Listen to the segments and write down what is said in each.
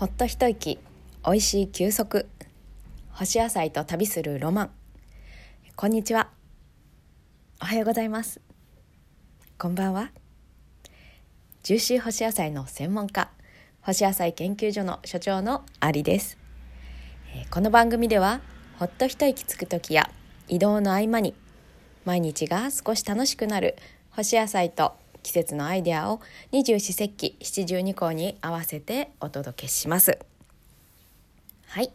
ほっと一息おいしい休息。干し野菜と旅するロマン。こんにちは。おはようございます。こんばんは。ジューシー干し野菜の専門家干し野菜研究所の所長のアリです。この番組ではほっと一息つく時や移動の合間に毎日が少し楽しくなる干し野菜と季節のアイデアを二十四節気七十二項に合わせてお届けします。はい。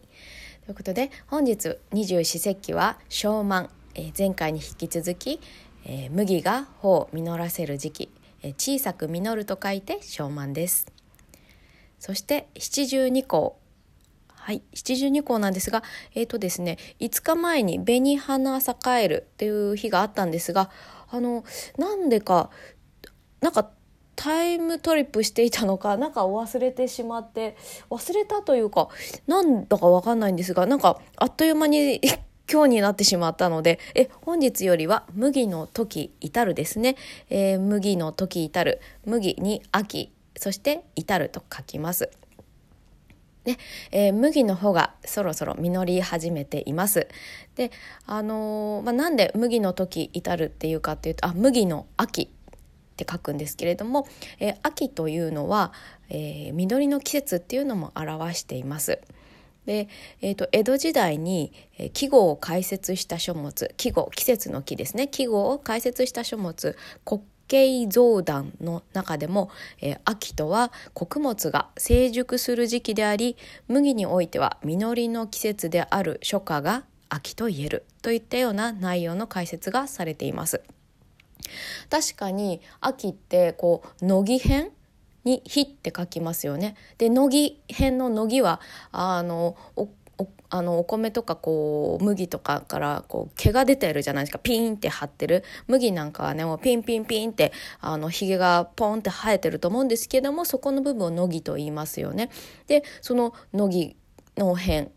ということで本日二十四節気は小満、えー、前回に引き続き、えー、麦が穂を実らせる時期、えー、小さく実ると書いて小満です。そして七十二項。はい、七十二項なんですが、えっ、ー、とですね、5日前に紅花栄えるっていう日があったんですが、あの、なんでかなんかタイムトリップしていたのか なんか忘れてしまって忘れたというかなんだかわかんないんですがなんかあっという間に今日になってしまったのでえ本日よりは麦の時至るですね、えー、麦の時至る麦に秋そして至ると書きます。ねえー、麦の方がそろそろ実り始めています。で、あのー、まあ、なんで麦の時至るっていうかっていうとあ麦の秋って書くんですけれども、えー、秋というのは、えー、緑の季節っていうのも表しています。で、えーと、江戸時代に、え、季語を解説した書物季語季節の木ですね季語を解説した書物国慶増談の中でも、えー、秋とは穀物が成熟する時期であり麦においては実りの季節である初夏が秋と言えるといったような内容の解説がされています。確かに秋ってこう乃木編に「火」って書きますよね。で乃木編の乃木はあのおあのお米とかこう麦とかからこう毛が出てるじゃないですかピーンって張ってる麦なんかはねもうピンピンピンってあのひげがポンって生えてると思うんですけどもそこの部分を乃木と言いますよね。でその乃木の辺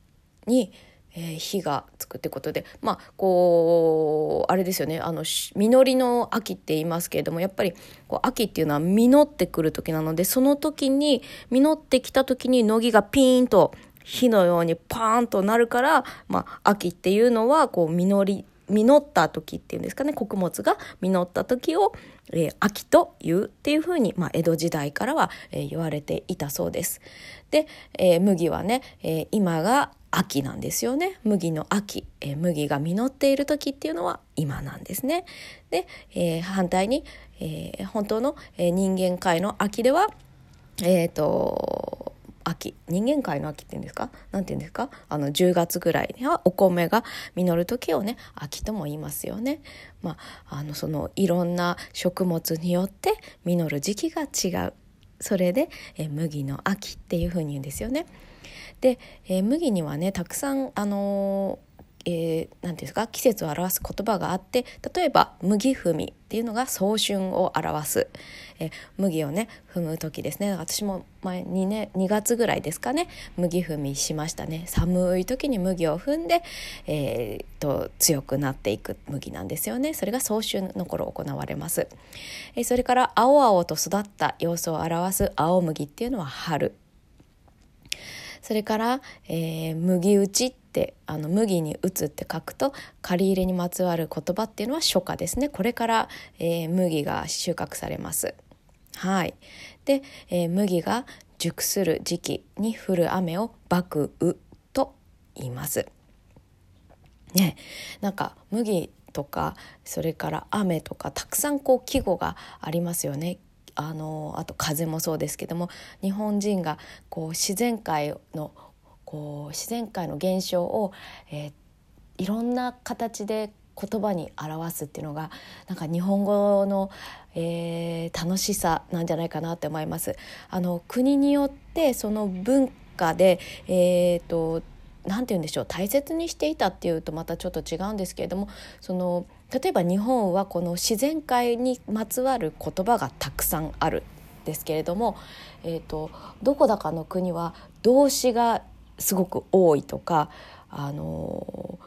にえー、火がつくってことでまあこうあれですよねあの実りの秋って言いますけれどもやっぱりこう秋っていうのは実ってくる時なのでその時に実ってきた時に乃木がピーンと火のようにパーンとなるから、まあ、秋っていうのはこう実り実った時っていうんですかね穀物が実った時を、えー、秋というっていうふうに、まあ、江戸時代からは、えー、言われていたそうです。で、えー、麦はね、え今が秋なんですよね麦の秋、えー、麦が実っている時っていうのは今なんですね。で、えー、反対に、えー、本当の、え人間界の秋ではえっ、と秋人間界の秋っていうんですか？何て言うんですか？あの10月ぐらいにはお米が実る時をね秋とも言いますよね。まああのそのいろんな食物によって実る時期が違うそれで、え麦の秋っていうふうに言うんですよね。で、えー、麦にはねたくさんあのえー、て言うんですか季節を表す言葉があって例えば麦踏みっていうのが早春を表す、えー、麦をね踏む時ですね。私も前にね2月ぐらいですかね麦踏みしましたね。寒い時に麦を踏んで、えーと、強くなっていく麦なんですよね。それが早春の頃行われます、えー、それから青々と育った様子を表す青麦っていうのは春。それから、えー、麦打ちってあの麦に打つって書くと借り入れにまつわる言葉っていうのは初夏ですねこれから、えー、麦が収穫されます。はい、で、えー、麦が熟する時期に降る雨を麦雨と言います。ね、なんか麦とかそれから雨とかたくさんこう季語がありますよねあのあと風もそうですけども日本人がこう自然界のこう自然界の現象を、えー、いろんな形で言葉に表すっていうのがなんか日本語の、えー、楽しさなんじゃないかなって思います。あの国によってその文化で、えーと、んて言うんでしょう大切にしていたっていうとまたちょっと違うんですけれどもその例えば日本はこの自然界にまつわる言葉がたくさんあるんですけれども、えーと、どこだかの国は動詞がすごく多いとかあの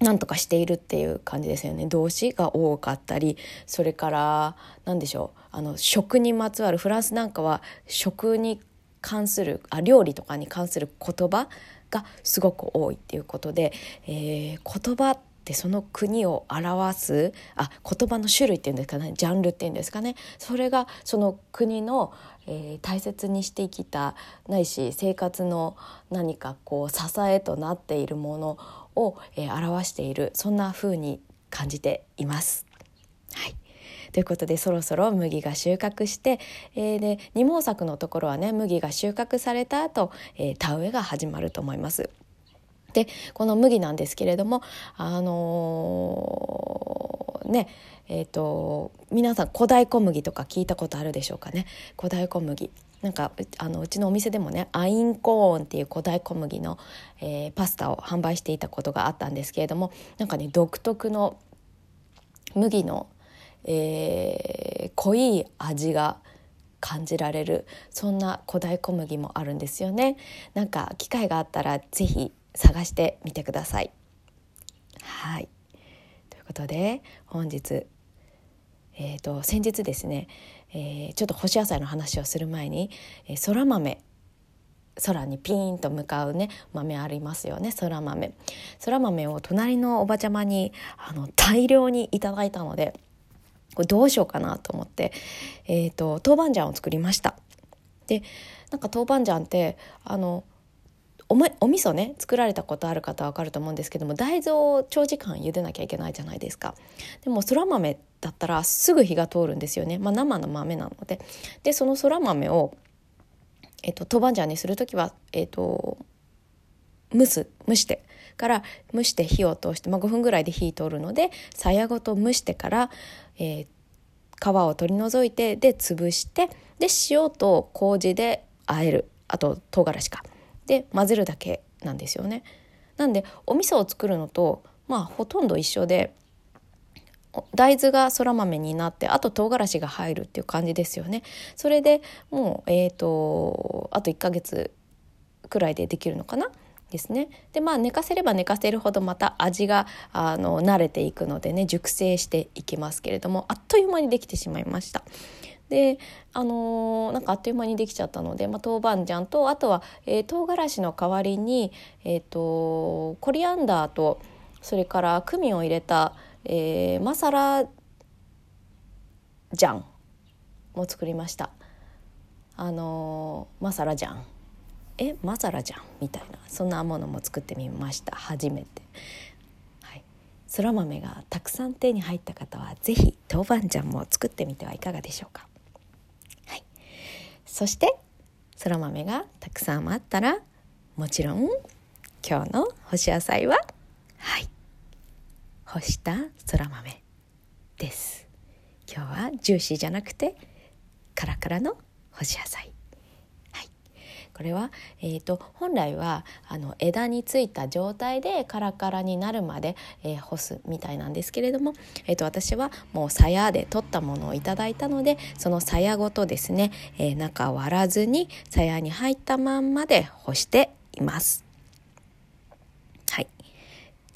なんとかしているっていう感じですよね。動詞が多かったりそれから何でしょうあの食にまつわるフランスなんかは食に関するあ料理とかに関する言葉がすごく多いっていうことで、えー、言葉ってその国を表すあ言葉の種類っていうんですかねジャンルっていうんですかねそれがその国の、えー、大切にしてきたないし生活の何かこう支えとなっているものを、えー、表しているそんな風に感じています。ということでそろそろ麦が収穫して、えー、で二毛作のところはね麦が収穫された後、えー、田植えが始まると思います。でこの麦なんですけれどもあのー、ねえーと、皆さん古代小麦とか聞いたことあるでしょうかね古代小麦なんかあのうちのお店でもねアインコーンっていう古代小麦の、えー、パスタを販売していたことがあったんですけれどもなんかね独特の麦のえー、濃い味が感じられるそんな古代小麦もあるんですよね。なんか機会があったら是非探してみてください。はい。ということで本日えーと、先日ですね、えー、ちょっと干し野菜の話をする前に、えー、そら豆空にピーンと向かうね豆ありますよねそら豆。そら豆を隣のおばちゃまにあの大量にいただいたのでこれどうしようかなと思って、えーと、豆板醤を作りました。でなんか豆板醤ってあのおお味噌ね作られたことある方は分かると思うんですけども大豆を長時間茹でなきゃいけないじゃないですか。でもそら豆だったらすぐ火が通るんですよね、まあ、生の豆なので。でそのそら豆を、えっと、豆板醤にする時は、えっと、蒸す蒸してから蒸して火を通して、まあ、5分ぐらいで火通るのでさやごと蒸してから、えー、皮を取り除いてで潰してで塩と麹で和えるあと唐辛子かで混ぜるだけなんですよね。なんでお味噌を作るのとまあほとんど一緒で大豆がそら豆になってあと唐辛子が入るっていう感じですよね。それでもうえっ、ー、とあと1ヶ月くらいでできるのかな。ですねでまあ寝かせれば寝かせるほどまた味があの慣れていくのでね熟成していきますけれどもあっという間にできてしまいました。であのー、なんかあっという間にできちゃったので、まあ、豆板醤とあとは、えー、唐辛子の代わりに、えーと、コリアンダーとそれからクミンを入れた、えー、マサラジャンも作りました。あのー、マサラジャンえマサラじゃんみたいなそんなものも作ってみました初めて。はい、そら豆がたくさん手に入った方は是非豆板醤も作ってみてはいかがでしょうか。はい、そしてそら豆がたくさんあったらもちろん今日の干し野菜ははい干したそら豆です。今日はジューシーじゃなくてカラカラの干し野菜これは、えーと、本来はあの枝についた状態でカラカラになるまで、えー、干すみたいなんですけれども、えーと、私はもう鞘で取ったものをいただいたのでその鞘ごとですね、えー、中割らずに鞘に入ったまんまで干しています。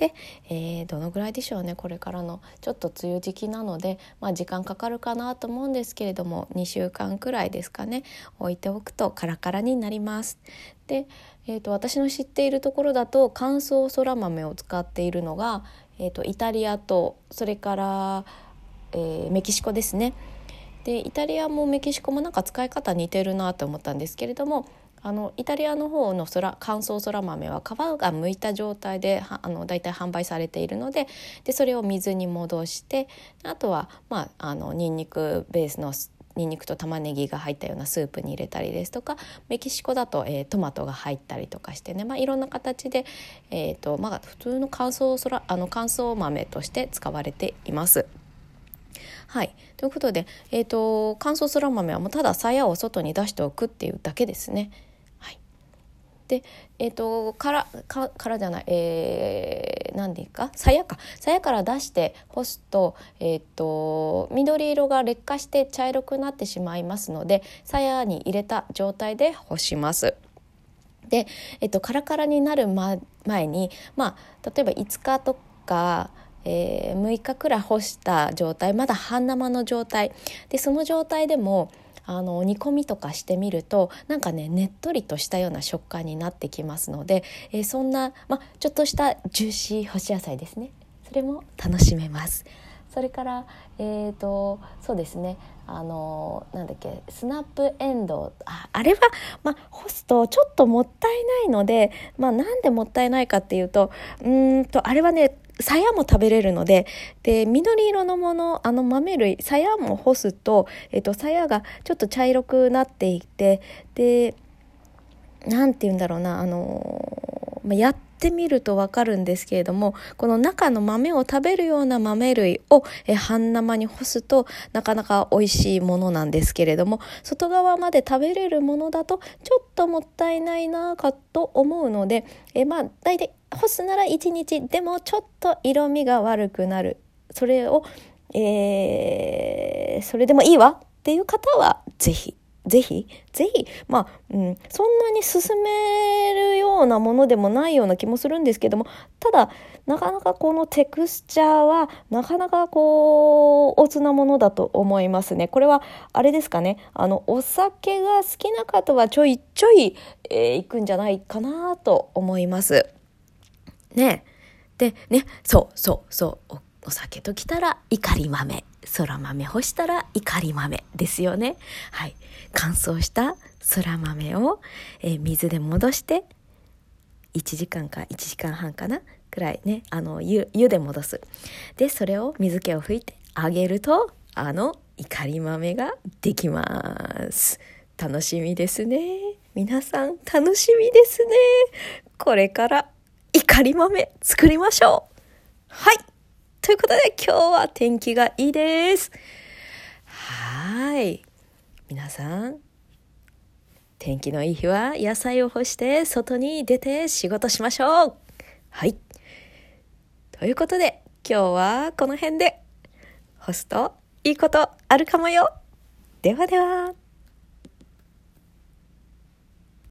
で、えー、どのぐらいでしょうねこれからのちょっと梅雨時期なので、まあ、時間かかるかなと思うんですけれども2週間くらいですかね置いておくとカラカラになります。で、えーと、私の知っているところだと乾燥そら豆を使っているのが、えーと、イタリアとそれから、えー、メキシコですね。でイタリアもメキシコもなんか使い方似てるなと思ったんですけれどもあのイタリアの方の空乾燥そら豆は皮が剥いた状態で大体販売されているのででそれを水に戻してあとはまああのニンニクベースのニンニクと玉ねぎが入ったようなスープに入れたりですとかメキシコだと、えー、トマトが入ったりとかしてね、まあ、いろんな形で、えーとまあ、普通の乾燥そらあの乾燥豆として使われています。はい、ということで、えーと、乾燥そら豆はもうただ鞘を外に出しておくっていうだけですね。でえっ、ー、とからからじゃないえー、何でいいか？鞘か。鞘から出して干すと,、えーと、緑色が劣化して茶色くなってしまいますので鞘に入れた状態で干します。で、えっ、ー、と、カラカラになる、ま、前に、まあ、例えば5日とか、えー、6日くらい干した状態まだ半生の状態。でその状態でもあの煮込みとかしてみるとなんかねねっとりとしたような食感になってきますので、えー、そんな、ま、ちょっとしたジューシー干し野菜ですねそれも楽しめます。それからえーと、そうですね。あのなんだっけスナップエンド。ああれは、まあ、干すとちょっともったいないので、まあ、なんでもったいないかっていうとうんとあれはねさやも食べれるのでで緑色のものあの豆類さやも干すと、えっと、さやがちょっと茶色くなっていてでなんて言うんだろうなあのやってみるとわかるんですけれどもこの中の豆を食べるような豆類を半生に干すとなかなか美味しいものなんですけれども外側まで食べれるものだとちょっともったいないなかと思うのでえまあ大体干すなら1日でもちょっと色味が悪くなる。それを、えー、それでもいいわっていう方は是非ぜひ、ぜひ、まあ、うん、そんなに進めるようなものでもないような気もするんですけども、ただ、なかなかこのテクスチャーは、なかなかこう、おつなものだと思いますね。これは、あれですかね、あの、お酒が好きな方はちょいちょい、えー、行くんじゃないかなと思います。ね。で、ね、そうそうそうお、酒ときたら怒り豆。そら豆干したら怒り豆ですよね。はい。乾燥したそら豆を、えー、水で戻して1時間か1時間半かな？くらいね。あの湯湯で戻す。でそれを水気を拭いてあげるとあの怒り豆ができます。楽しみですね。皆さん楽しみですね。これから怒り豆作りましょう。はい。ということで今日は天気がいいです。はい。皆さん天気のいい日は野菜を干して外に出て仕事しましょう。はい。ということで今日はこの辺で。干すといいことあるかもよ。ではでは。